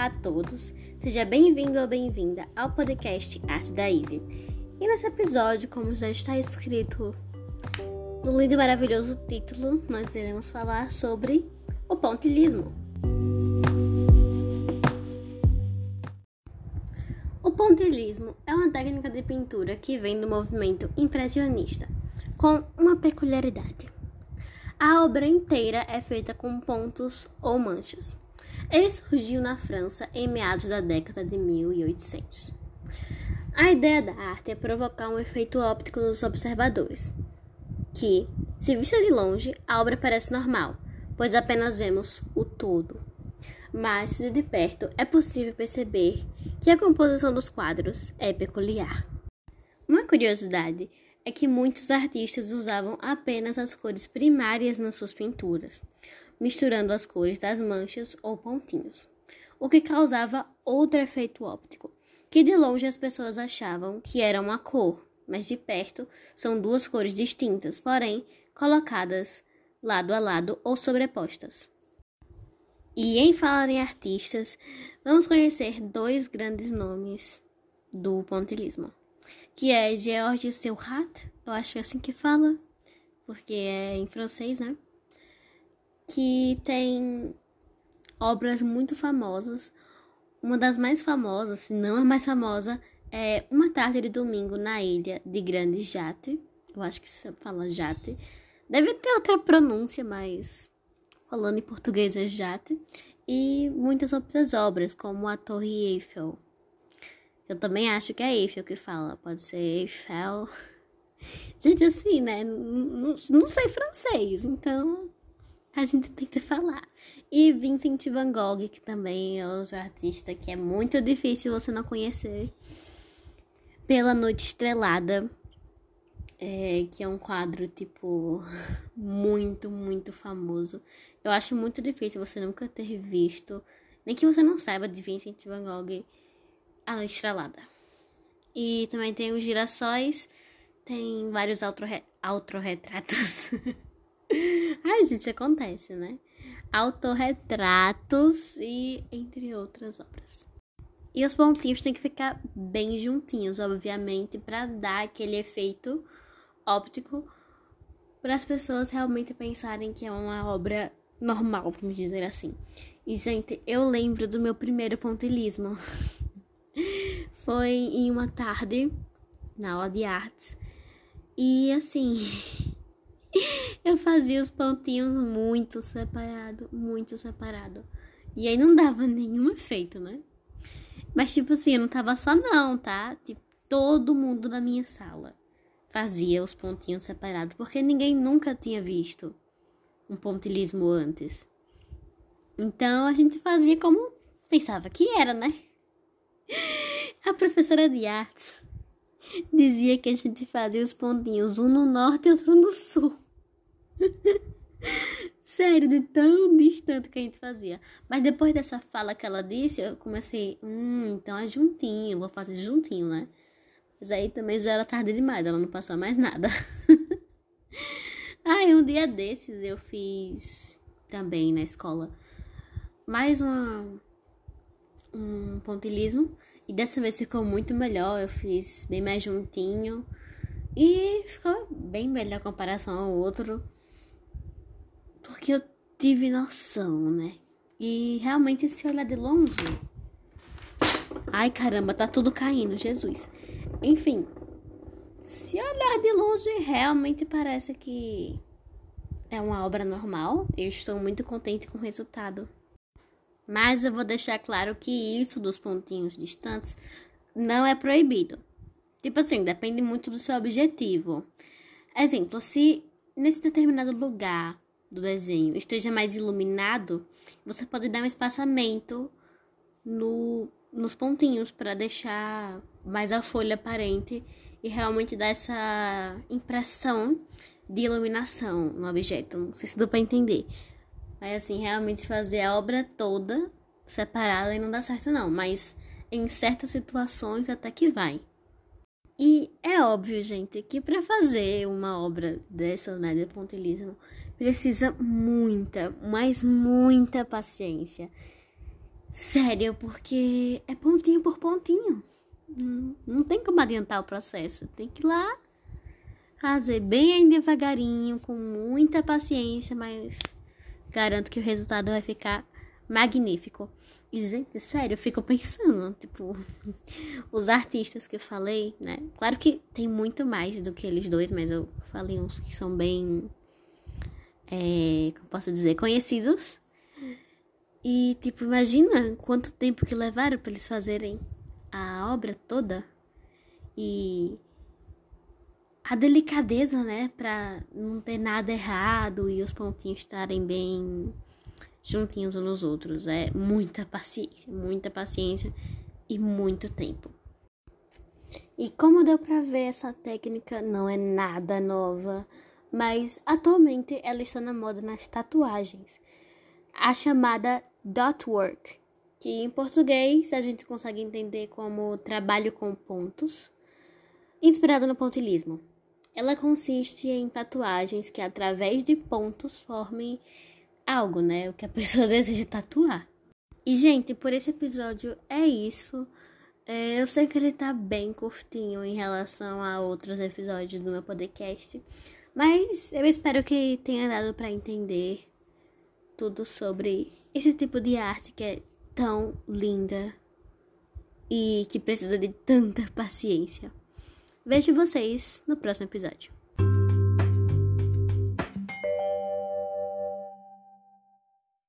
a todos, seja bem-vindo ou bem-vinda ao podcast Arte da Ive. E nesse episódio, como já está escrito no lindo e maravilhoso título, nós iremos falar sobre o pontilhismo. O pontilhismo é uma técnica de pintura que vem do movimento impressionista, com uma peculiaridade. A obra inteira é feita com pontos ou manchas. Ele surgiu na França em meados da década de 1800. A ideia da arte é provocar um efeito óptico nos observadores, que, se vista de longe, a obra parece normal, pois apenas vemos o todo. Mas, se de perto, é possível perceber que a composição dos quadros é peculiar. Uma curiosidade é que muitos artistas usavam apenas as cores primárias nas suas pinturas, misturando as cores das manchas ou pontinhos, o que causava outro efeito óptico, que de longe as pessoas achavam que era uma cor, mas de perto são duas cores distintas, porém colocadas lado a lado ou sobrepostas. E em falar em artistas, vamos conhecer dois grandes nomes do pontilismo que é Georges Seurat, eu acho que é assim que fala, porque é em francês, né? Que tem obras muito famosas. Uma das mais famosas, se não a mais famosa, é Uma Tarde de Domingo na Ilha de Grande Jate. Eu acho que se fala Jate. Deve ter outra pronúncia, mas falando em português é Jate. E muitas outras obras, como a Torre Eiffel, eu também acho que é Eiffel que fala. Pode ser Eiffel. Gente, assim, né? Não, não sei francês, então a gente tenta falar. E Vincent Van Gogh, que também é outro artista que é muito difícil você não conhecer. Pela Noite Estrelada, é, que é um quadro, tipo, muito, muito famoso. Eu acho muito difícil você nunca ter visto, nem que você não saiba de Vincent Van Gogh a Noite Estrelada. E também tem os girassóis, tem vários autorretratos. Ai, gente, acontece, né? Autorretratos e entre outras obras. E os pontinhos têm que ficar bem juntinhos, obviamente, para dar aquele efeito óptico para as pessoas realmente pensarem que é uma obra normal, vamos dizer assim. E, gente, eu lembro do meu primeiro pontilismo. Foi em uma tarde, na aula de artes. E assim, eu fazia os pontinhos muito separado, muito separado. E aí não dava nenhum efeito, né? Mas tipo assim, eu não tava só não, tá? Tipo, todo mundo na minha sala fazia os pontinhos separados, porque ninguém nunca tinha visto um pontilismo antes. Então a gente fazia como pensava que era, né? A professora de artes dizia que a gente fazia os pontinhos, um no norte e outro no sul. Sério, de tão distante que a gente fazia. Mas depois dessa fala que ela disse, eu comecei, hum, então é juntinho, vou fazer juntinho, né? Mas aí também já era tarde demais, ela não passou mais nada. Aí um dia desses eu fiz também na escola mais uma um pontilismo. E dessa vez ficou muito melhor. Eu fiz bem mais juntinho. E ficou bem melhor a comparação ao outro. Porque eu tive noção, né? E realmente se olhar de longe. Ai caramba, tá tudo caindo, Jesus. Enfim. Se olhar de longe, realmente parece que é uma obra normal. Eu estou muito contente com o resultado. Mas eu vou deixar claro que isso dos pontinhos distantes não é proibido. Tipo assim, depende muito do seu objetivo. Exemplo, se nesse determinado lugar do desenho esteja mais iluminado, você pode dar um espaçamento no, nos pontinhos para deixar mais a folha aparente e realmente dar essa impressão de iluminação no objeto. Não sei se deu para entender. Mas assim, realmente fazer a obra toda separada e não dá certo não, mas em certas situações até que vai. E é óbvio, gente, que para fazer uma obra dessa, né, de pontilismo, precisa muita, mas muita paciência. Sério, porque é pontinho por pontinho. Não, tem como adiantar o processo. Tem que ir lá fazer bem devagarinho, com muita paciência, mas garanto que o resultado vai ficar magnífico. E, gente, sério, eu fico pensando, tipo, os artistas que eu falei, né? Claro que tem muito mais do que eles dois, mas eu falei uns que são bem, é, como posso dizer, conhecidos. E, tipo, imagina quanto tempo que levaram para eles fazerem a obra toda. E a delicadeza, né, para não ter nada errado e os pontinhos estarem bem juntinhos uns nos outros. É muita paciência, muita paciência e muito tempo. E como deu para ver, essa técnica não é nada nova, mas atualmente ela está na moda nas tatuagens. A chamada dot work, que em português a gente consegue entender como trabalho com pontos, inspirado no pontilismo. Ela consiste em tatuagens que através de pontos formem algo, né? O que a pessoa deseja tatuar. E, gente, por esse episódio é isso. É, eu sei que ele tá bem curtinho em relação a outros episódios do meu podcast, mas eu espero que tenha dado para entender tudo sobre esse tipo de arte que é tão linda e que precisa de tanta paciência. Vejo vocês no próximo episódio.